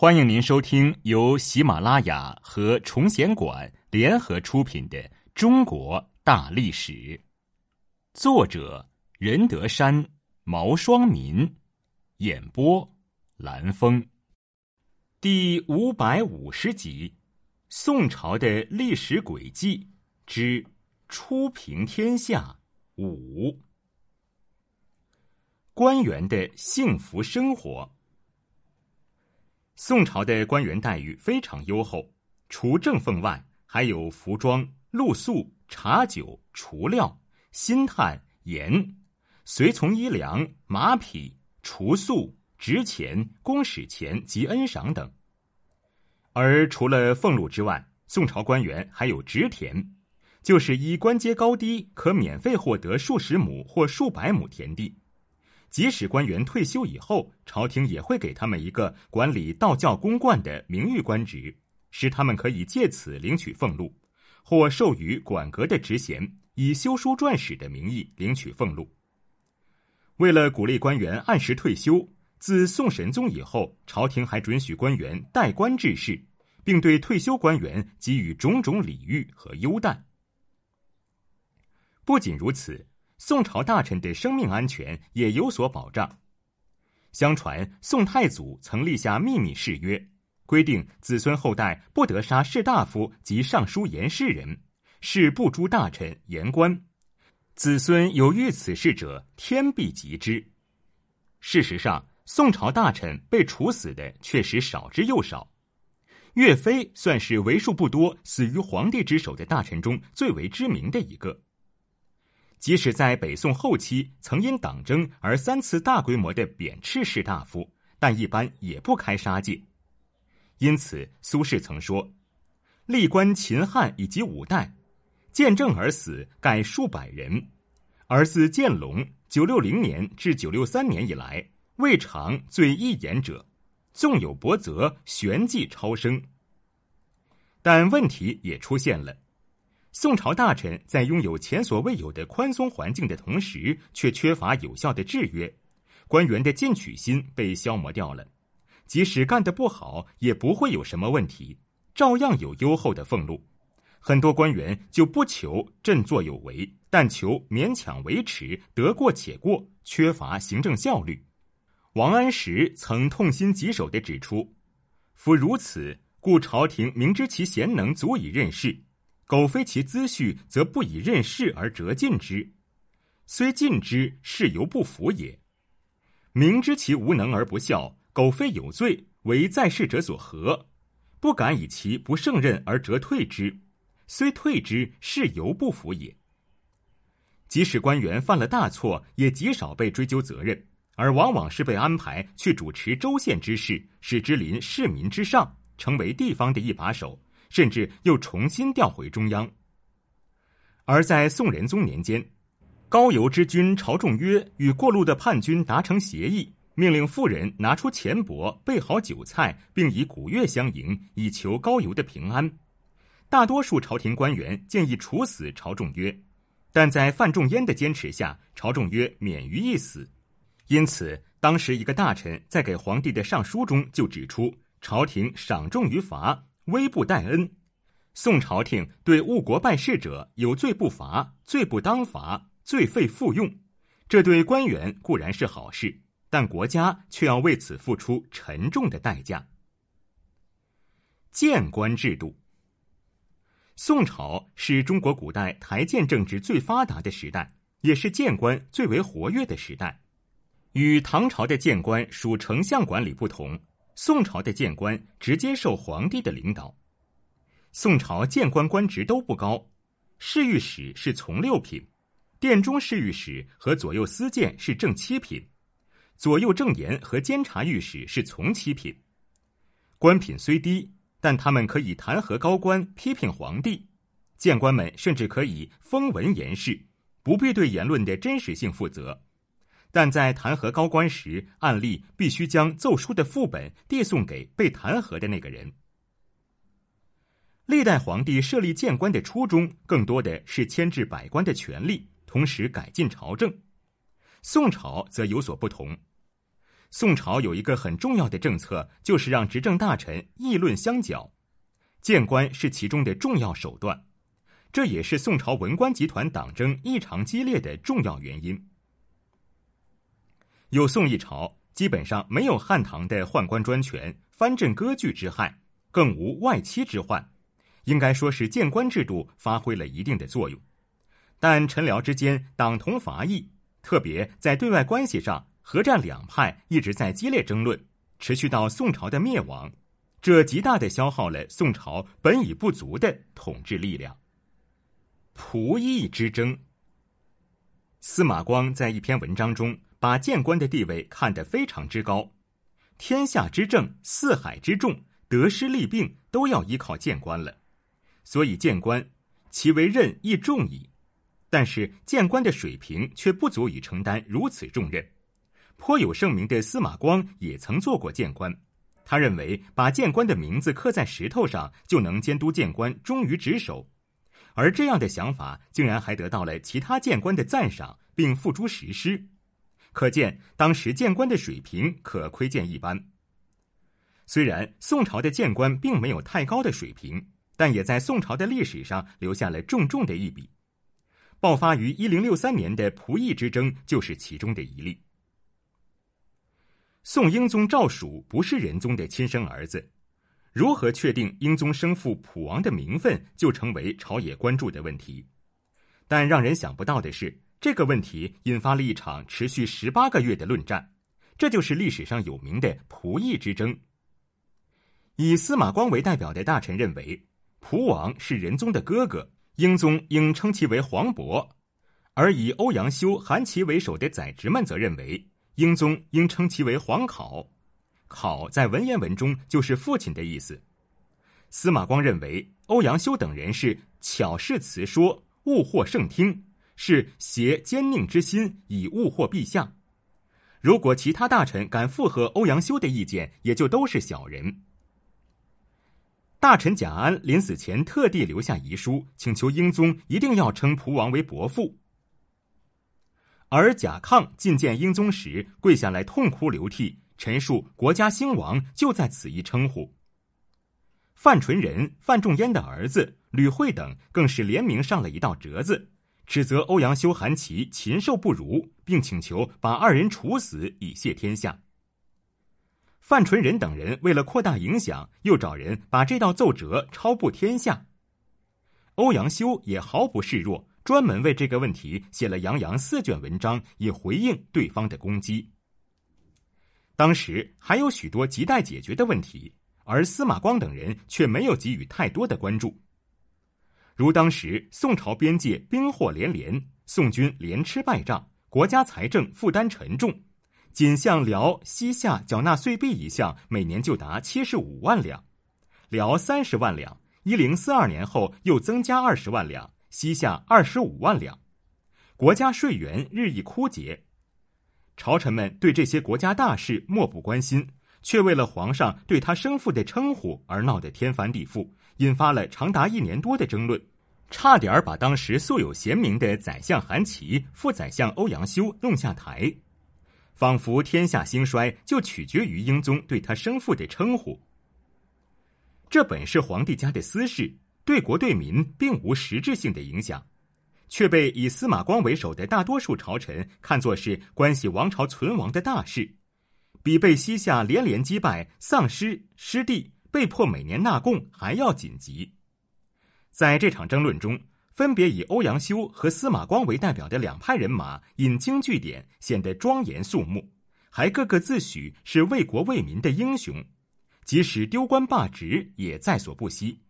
欢迎您收听由喜马拉雅和崇贤馆联合出品的《中国大历史》，作者任德山、毛双民，演播蓝峰，第五百五十集：宋朝的历史轨迹之初平天下五，官员的幸福生活。宋朝的官员待遇非常优厚，除正俸外，还有服装、露宿、茶酒、除料、薪炭、盐、随从衣粮、马匹、除宿、值钱、公使钱及恩赏等。而除了俸禄之外，宋朝官员还有职田，就是依官阶高低，可免费获得数十亩或数百亩田地。即使官员退休以后，朝廷也会给他们一个管理道教公观的名誉官职，使他们可以借此领取俸禄，或授予管阁的职衔，以修书撰史的名义领取俸禄。为了鼓励官员按时退休，自宋神宗以后，朝廷还准许官员代官致仕，并对退休官员给予种种礼遇和优待。不仅如此。宋朝大臣的生命安全也有所保障。相传宋太祖曾立下秘密誓约，规定子孙后代不得杀士大夫及尚书言事人，是不诛大臣言官。子孙有遇此事者，天必及之。事实上，宋朝大臣被处死的确实少之又少。岳飞算是为数不多死于皇帝之手的大臣中最为知名的一个。即使在北宋后期曾因党争而三次大规模的贬斥士大夫，但一般也不开杀戒。因此，苏轼曾说：“历观秦汉以及五代，见证而死，盖数百人。而自建隆九六零年至九六三年以来，未尝最一言者。纵有薄则，旋即超生。”但问题也出现了。宋朝大臣在拥有前所未有的宽松环境的同时，却缺乏有效的制约，官员的进取心被消磨掉了。即使干得不好，也不会有什么问题，照样有优厚的俸禄。很多官员就不求振作有为，但求勉强维持，得过且过，缺乏行政效率。王安石曾痛心疾首地指出：“夫如此，故朝廷明知其贤能足以任事。”苟非其资序，则不以任事而折尽之；虽尽之，事犹不服也。明知其无能而不效，苟非有罪，为在世者所劾，不敢以其不胜任而折退之；虽退之，事犹不服也。即使官员犯了大错，也极少被追究责任，而往往是被安排去主持州县之事，使之临市民之上，成为地方的一把手。甚至又重新调回中央。而在宋仁宗年间，高邮之君朝仲约与过路的叛军达成协议，命令妇人拿出钱帛，备好酒菜，并以鼓乐相迎，以求高邮的平安。大多数朝廷官员建议处死朝仲约，但在范仲淹的坚持下，朝仲约免于一死。因此，当时一个大臣在给皇帝的上书中就指出，朝廷赏重于罚。微不待恩，宋朝廷对误国败事者有罪不罚，罪不当罚，罪废复用。这对官员固然是好事，但国家却要为此付出沉重的代价。谏官制度，宋朝是中国古代台谏政治最发达的时代，也是谏官最为活跃的时代。与唐朝的谏官属丞相管理不同。宋朝的谏官直接受皇帝的领导。宋朝谏官官职都不高，侍御史是从六品，殿中侍御史和左右司谏是正七品，左右正言和监察御史是从七品。官品虽低，但他们可以弹劾高官、批评皇帝。谏官们甚至可以封文言事，不必对言论的真实性负责。但在弹劾高官时，案例必须将奏书的副本递送给被弹劾的那个人。历代皇帝设立谏官的初衷，更多的是牵制百官的权力，同时改进朝政。宋朝则有所不同。宋朝有一个很重要的政策，就是让执政大臣议论相较，谏官是其中的重要手段，这也是宋朝文官集团党争异常激烈的重要原因。有宋一朝，基本上没有汉唐的宦官专权、藩镇割据之害，更无外戚之患，应该说是谏官制度发挥了一定的作用。但陈辽之间党同伐异，特别在对外关系上。合战两派一直在激烈争论，持续到宋朝的灭亡，这极大的消耗了宋朝本已不足的统治力量。仆役之争，司马光在一篇文章中把谏官的地位看得非常之高，天下之政、四海之众，得失利病都要依靠谏官了，所以谏官其为任亦重矣。但是谏官的水平却不足以承担如此重任。颇有盛名的司马光也曾做过谏官，他认为把谏官的名字刻在石头上就能监督谏官忠于职守，而这样的想法竟然还得到了其他谏官的赞赏，并付诸实施，可见当时谏官的水平可窥见一斑。虽然宋朝的谏官并没有太高的水平，但也在宋朝的历史上留下了重重的一笔。爆发于一零六三年的仆役之争就是其中的一例。宋英宗赵曙不是仁宗的亲生儿子，如何确定英宗生父普王的名分，就成为朝野关注的问题。但让人想不到的是，这个问题引发了一场持续十八个月的论战，这就是历史上有名的仆役之争。以司马光为代表的大臣认为，蒲王是仁宗的哥哥，英宗应称其为皇伯；而以欧阳修、韩琦为首的宰执们则认为。英宗应称其为皇考，考在文言文中就是父亲的意思。司马光认为欧阳修等人是巧饰辞说，误惑圣听，是挟奸佞之心以误惑陛下。如果其他大臣敢附和欧阳修的意见，也就都是小人。大臣贾安临死前特地留下遗书，请求英宗一定要称蒲王为伯父。而贾抗觐见英宗时，跪下来痛哭流涕，陈述国家兴亡就在此一称呼。范纯仁、范仲淹的儿子吕惠等更是联名上了一道折子，指责欧阳修、韩琦禽兽不如，并请求把二人处死以谢天下。范纯仁等人为了扩大影响，又找人把这道奏折抄布天下。欧阳修也毫不示弱。专门为这个问题写了洋洋四卷文章，以回应对方的攻击。当时还有许多亟待解决的问题，而司马光等人却没有给予太多的关注。如当时宋朝边界兵祸连连，宋军连吃败仗，国家财政负担沉重，仅向辽西夏缴纳岁币一项，每年就达七十五万两，辽三十万两，一零四二年后又增加二十万两。西夏二十五万两，国家税源日益枯竭，朝臣们对这些国家大事漠不关心，却为了皇上对他生父的称呼而闹得天翻地覆，引发了长达一年多的争论，差点把当时素有贤名的宰相韩琦、副宰相欧阳修弄下台，仿佛天下兴衰就取决于英宗对他生父的称呼。这本是皇帝家的私事。对国对民并无实质性的影响，却被以司马光为首的大多数朝臣看作是关系王朝存亡的大事，比被西夏连连击败、丧失失地、被迫每年纳贡还要紧急。在这场争论中，分别以欧阳修和司马光为代表的两派人马引经据典，显得庄严肃穆，还个个自诩是为国为民的英雄，即使丢官罢职也在所不惜。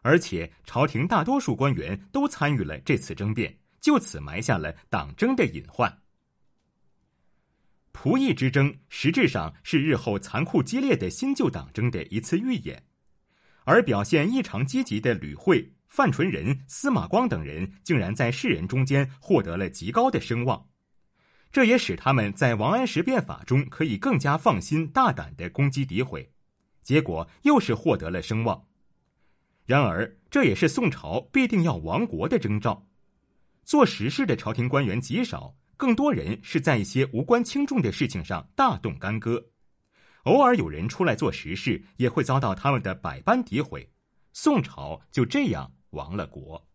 而且，朝廷大多数官员都参与了这次争辩，就此埋下了党争的隐患。仆役之争实质上是日后残酷激烈的新旧党争的一次预演，而表现异常积极的吕惠、范纯仁、司马光等人，竟然在世人中间获得了极高的声望，这也使他们在王安石变法中可以更加放心大胆的攻击诋毁，结果又是获得了声望。然而，这也是宋朝必定要亡国的征兆。做实事的朝廷官员极少，更多人是在一些无关轻重的事情上大动干戈。偶尔有人出来做实事，也会遭到他们的百般诋毁。宋朝就这样亡了国。